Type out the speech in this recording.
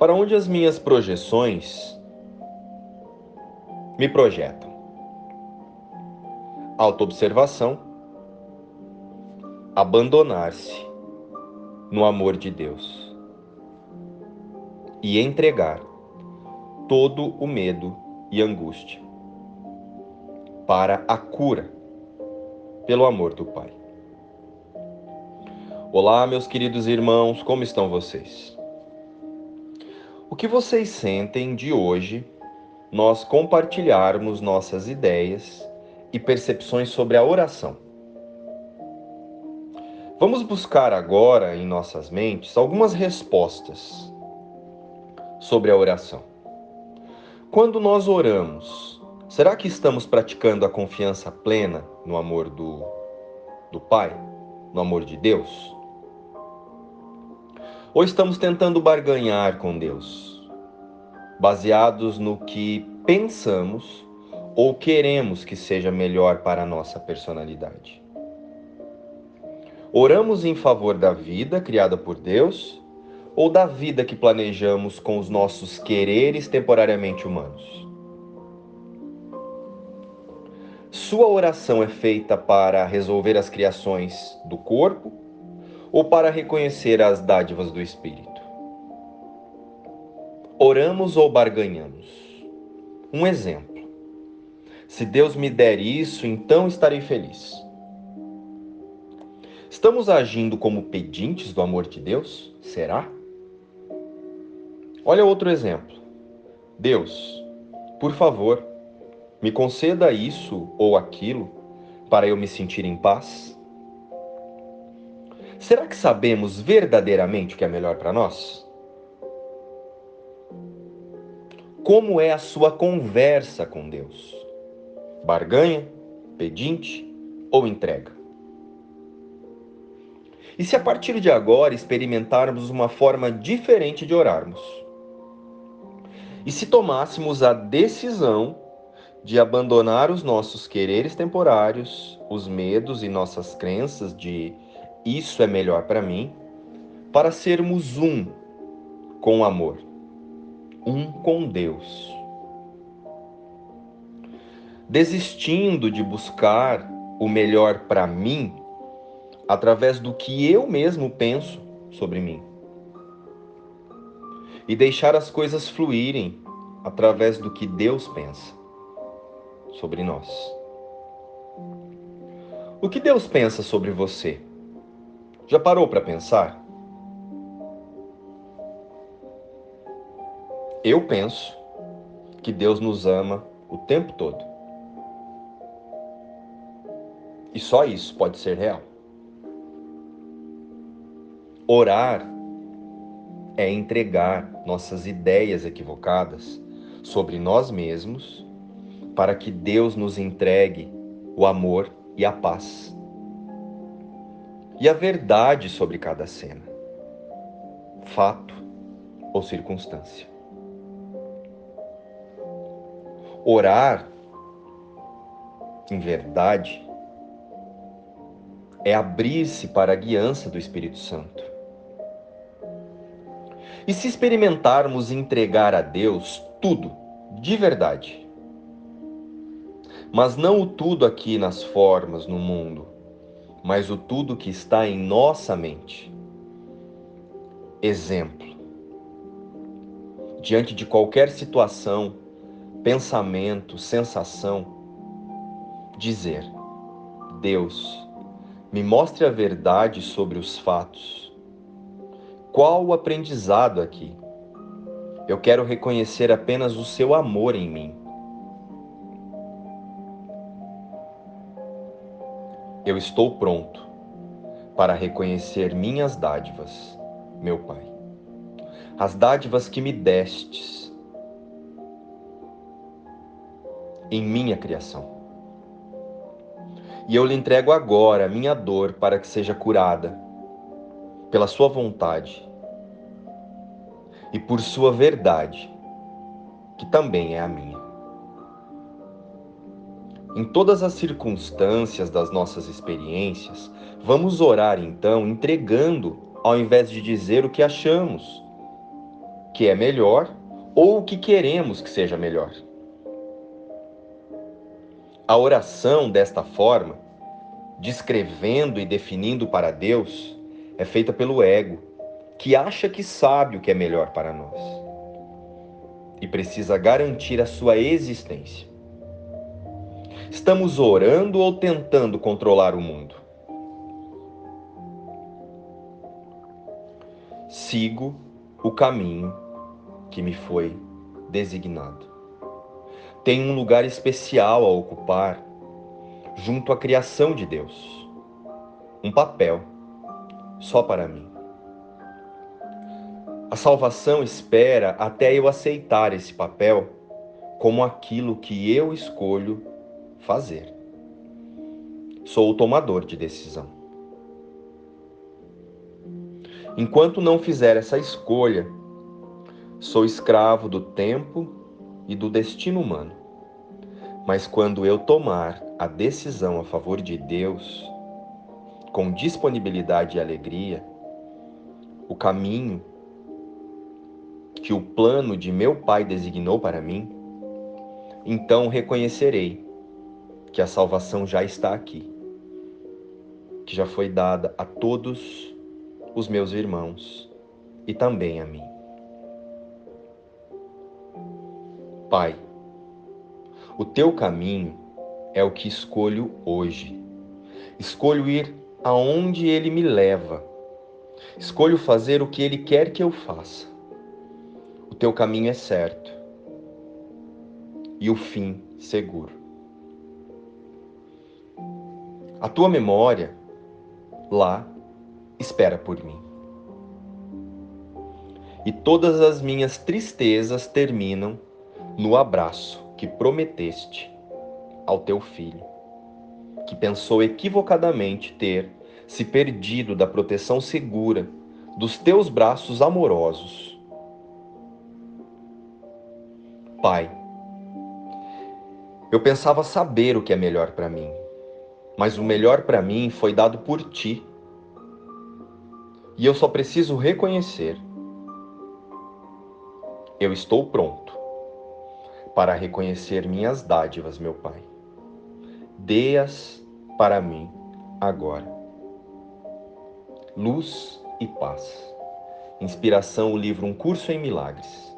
Para onde as minhas projeções me projetam? Autoobservação, abandonar-se no amor de Deus e entregar todo o medo e angústia para a cura pelo amor do Pai. Olá, meus queridos irmãos, como estão vocês? O que vocês sentem de hoje nós compartilharmos nossas ideias e percepções sobre a oração? Vamos buscar agora em nossas mentes algumas respostas sobre a oração. Quando nós oramos, Será que estamos praticando a confiança plena no amor do, do Pai, no amor de Deus? Ou estamos tentando barganhar com Deus, baseados no que pensamos ou queremos que seja melhor para a nossa personalidade? Oramos em favor da vida criada por Deus ou da vida que planejamos com os nossos quereres temporariamente humanos? Sua oração é feita para resolver as criações do corpo ou para reconhecer as dádivas do espírito? Oramos ou barganhamos? Um exemplo. Se Deus me der isso, então estarei feliz. Estamos agindo como pedintes do amor de Deus? Será? Olha outro exemplo. Deus, por favor, me conceda isso ou aquilo para eu me sentir em paz? Será que sabemos verdadeiramente o que é melhor para nós? Como é a sua conversa com Deus? Barganha, pedinte ou entrega? E se a partir de agora experimentarmos uma forma diferente de orarmos? E se tomássemos a decisão de abandonar os nossos quereres temporários, os medos e nossas crenças de isso é melhor para mim, para sermos um com o amor, um com Deus. Desistindo de buscar o melhor para mim através do que eu mesmo penso sobre mim. E deixar as coisas fluírem através do que Deus pensa sobre nós. O que Deus pensa sobre você? Já parou para pensar? Eu penso que Deus nos ama o tempo todo. E só isso pode ser real. Orar é entregar nossas ideias equivocadas sobre nós mesmos para que Deus nos entregue o amor e a paz. E a verdade sobre cada cena, fato ou circunstância. Orar, em verdade, é abrir-se para a guiança do Espírito Santo. E se experimentarmos entregar a Deus tudo, de verdade, mas não o tudo aqui nas formas, no mundo, mas o tudo que está em nossa mente. Exemplo. Diante de qualquer situação, pensamento, sensação, dizer: Deus, me mostre a verdade sobre os fatos. Qual o aprendizado aqui? Eu quero reconhecer apenas o seu amor em mim. Eu estou pronto para reconhecer minhas dádivas, meu Pai. As dádivas que me destes em minha criação. E eu lhe entrego agora a minha dor para que seja curada pela Sua vontade e por Sua verdade, que também é a minha. Em todas as circunstâncias das nossas experiências, vamos orar então entregando, ao invés de dizer o que achamos que é melhor ou o que queremos que seja melhor. A oração desta forma, descrevendo e definindo para Deus, é feita pelo ego, que acha que sabe o que é melhor para nós e precisa garantir a sua existência. Estamos orando ou tentando controlar o mundo? Sigo o caminho que me foi designado. Tenho um lugar especial a ocupar junto à criação de Deus. Um papel só para mim. A salvação espera até eu aceitar esse papel como aquilo que eu escolho fazer. Sou o tomador de decisão. Enquanto não fizer essa escolha, sou escravo do tempo e do destino humano. Mas quando eu tomar a decisão a favor de Deus, com disponibilidade e alegria, o caminho que o plano de meu Pai designou para mim, então reconhecerei que a salvação já está aqui, que já foi dada a todos os meus irmãos e também a mim. Pai, o teu caminho é o que escolho hoje. Escolho ir aonde ele me leva. Escolho fazer o que ele quer que eu faça. O teu caminho é certo e o fim seguro. A tua memória lá espera por mim. E todas as minhas tristezas terminam no abraço que prometeste ao teu filho, que pensou equivocadamente ter se perdido da proteção segura dos teus braços amorosos. Pai, eu pensava saber o que é melhor para mim, mas o melhor para mim foi dado por ti. E eu só preciso reconhecer. Eu estou pronto para reconhecer minhas dádivas, meu Pai. Dê-as para mim agora. Luz e paz. Inspiração, o livro Um Curso em Milagres.